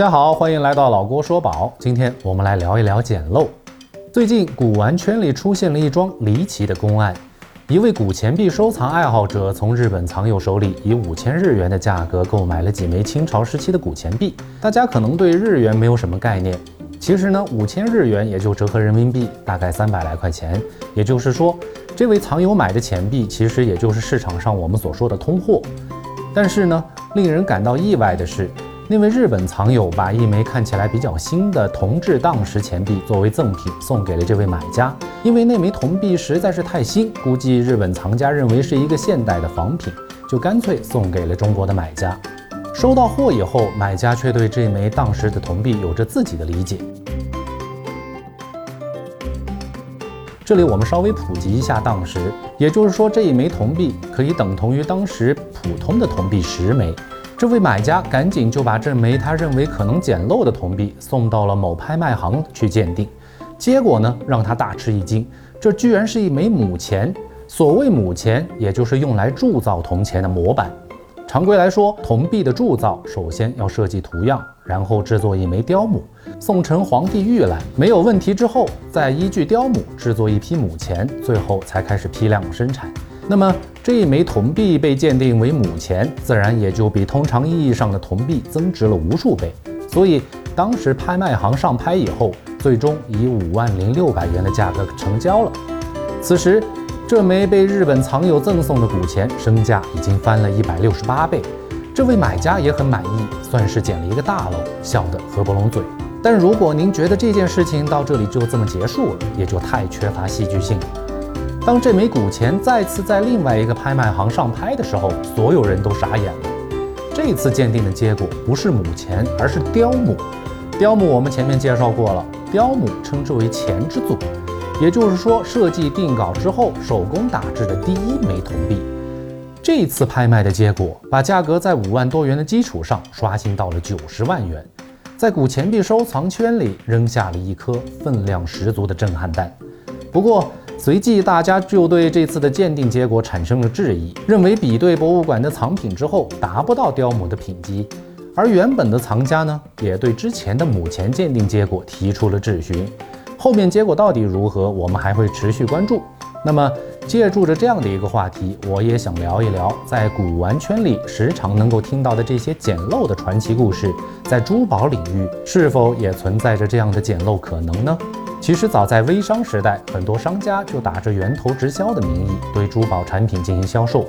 大家好，欢迎来到老郭说宝。今天我们来聊一聊捡漏。最近古玩圈里出现了一桩离奇的公案，一位古钱币收藏爱好者从日本藏友手里以五千日元的价格购买了几枚清朝时期的古钱币。大家可能对日元没有什么概念，其实呢，五千日元也就折合人民币大概三百来块钱。也就是说，这位藏友买的钱币其实也就是市场上我们所说的通货。但是呢，令人感到意外的是。那位日本藏友把一枚看起来比较新的铜制当时钱币作为赠品送给了这位买家，因为那枚铜币实在是太新，估计日本藏家认为是一个现代的仿品，就干脆送给了中国的买家。收到货以后，买家却对这枚当时的铜币有着自己的理解。这里我们稍微普及一下当时，也就是说这一枚铜币可以等同于当时普通的铜币十枚。这位买家赶紧就把这枚他认为可能捡漏的铜币送到了某拍卖行去鉴定，结果呢让他大吃一惊，这居然是一枚母钱。所谓母钱，也就是用来铸造铜钱的模板。常规来说，铜币的铸造首先要设计图样，然后制作一枚雕母，送成皇帝御览，没有问题之后，再依据雕母制作一批母钱，最后才开始批量生产。那么这一枚铜币被鉴定为母钱，自然也就比通常意义上的铜币增值了无数倍。所以当时拍卖行上拍以后，最终以五万零六百元的价格成交了。此时，这枚被日本藏友赠送的古钱身价已经翻了一百六十八倍。这位买家也很满意，算是捡了一个大漏，笑得合不拢嘴。但如果您觉得这件事情到这里就这么结束了，也就太缺乏戏剧性。当这枚古钱再次在另外一个拍卖行上拍的时候，所有人都傻眼了。这次鉴定的结果不是母钱，而是雕母。雕母我们前面介绍过了，雕母称之为钱之祖，也就是说设计定稿之后手工打制的第一枚铜币。这次拍卖的结果，把价格在五万多元的基础上刷新到了九十万元，在古钱币收藏圈里扔下了一颗分量十足的震撼弹。不过，随即，大家就对这次的鉴定结果产生了质疑，认为比对博物馆的藏品之后达不到雕母的品级。而原本的藏家呢，也对之前的母钱鉴定结果提出了质询。后面结果到底如何，我们还会持续关注。那么，借助着这样的一个话题，我也想聊一聊，在古玩圈里时常能够听到的这些捡漏的传奇故事，在珠宝领域是否也存在着这样的捡漏可能呢？其实早在微商时代，很多商家就打着源头直销的名义对珠宝产品进行销售。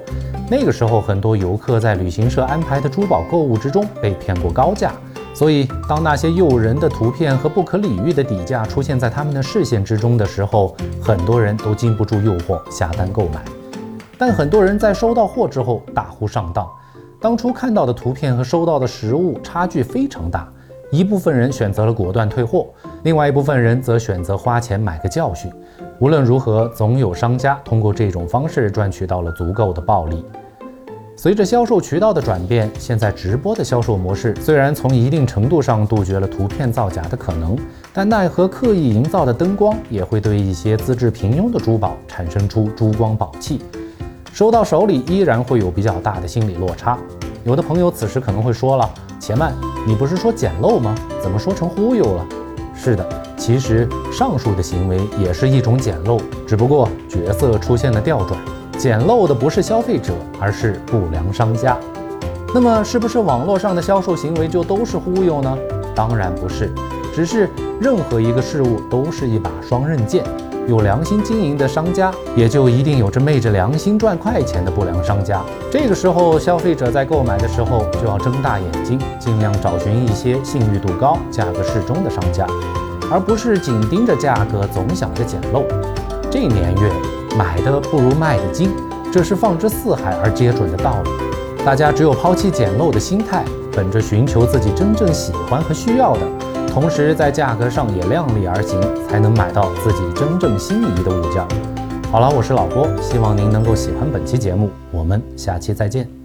那个时候，很多游客在旅行社安排的珠宝购物之中被骗过高价。所以，当那些诱人的图片和不可理喻的底价出现在他们的视线之中的时候，很多人都禁不住诱惑下单购买。但很多人在收到货之后大呼上当，当初看到的图片和收到的实物差距非常大。一部分人选择了果断退货，另外一部分人则选择花钱买个教训。无论如何，总有商家通过这种方式赚取到了足够的暴利。随着销售渠道的转变，现在直播的销售模式虽然从一定程度上杜绝了图片造假的可能，但奈何刻意营造的灯光也会对一些资质平庸的珠宝产生出珠光宝气，收到手里依然会有比较大的心理落差。有的朋友此时可能会说了。且慢，你不是说捡漏吗？怎么说成忽悠了？是的，其实上述的行为也是一种捡漏，只不过角色出现了调转，捡漏的不是消费者，而是不良商家。那么，是不是网络上的销售行为就都是忽悠呢？当然不是，只是任何一个事物都是一把双刃剑。有良心经营的商家，也就一定有着昧着良心赚快钱的不良商家。这个时候，消费者在购买的时候就要睁大眼睛，尽量找寻一些信誉度高、价格适中的商家，而不是紧盯着价格，总想着捡漏。这年月，买的不如卖的精，这是放之四海而皆准的道理。大家只有抛弃捡漏的心态，本着寻求自己真正喜欢和需要的。同时，在价格上也量力而行，才能买到自己真正心仪的物件。好了，我是老郭，希望您能够喜欢本期节目，我们下期再见。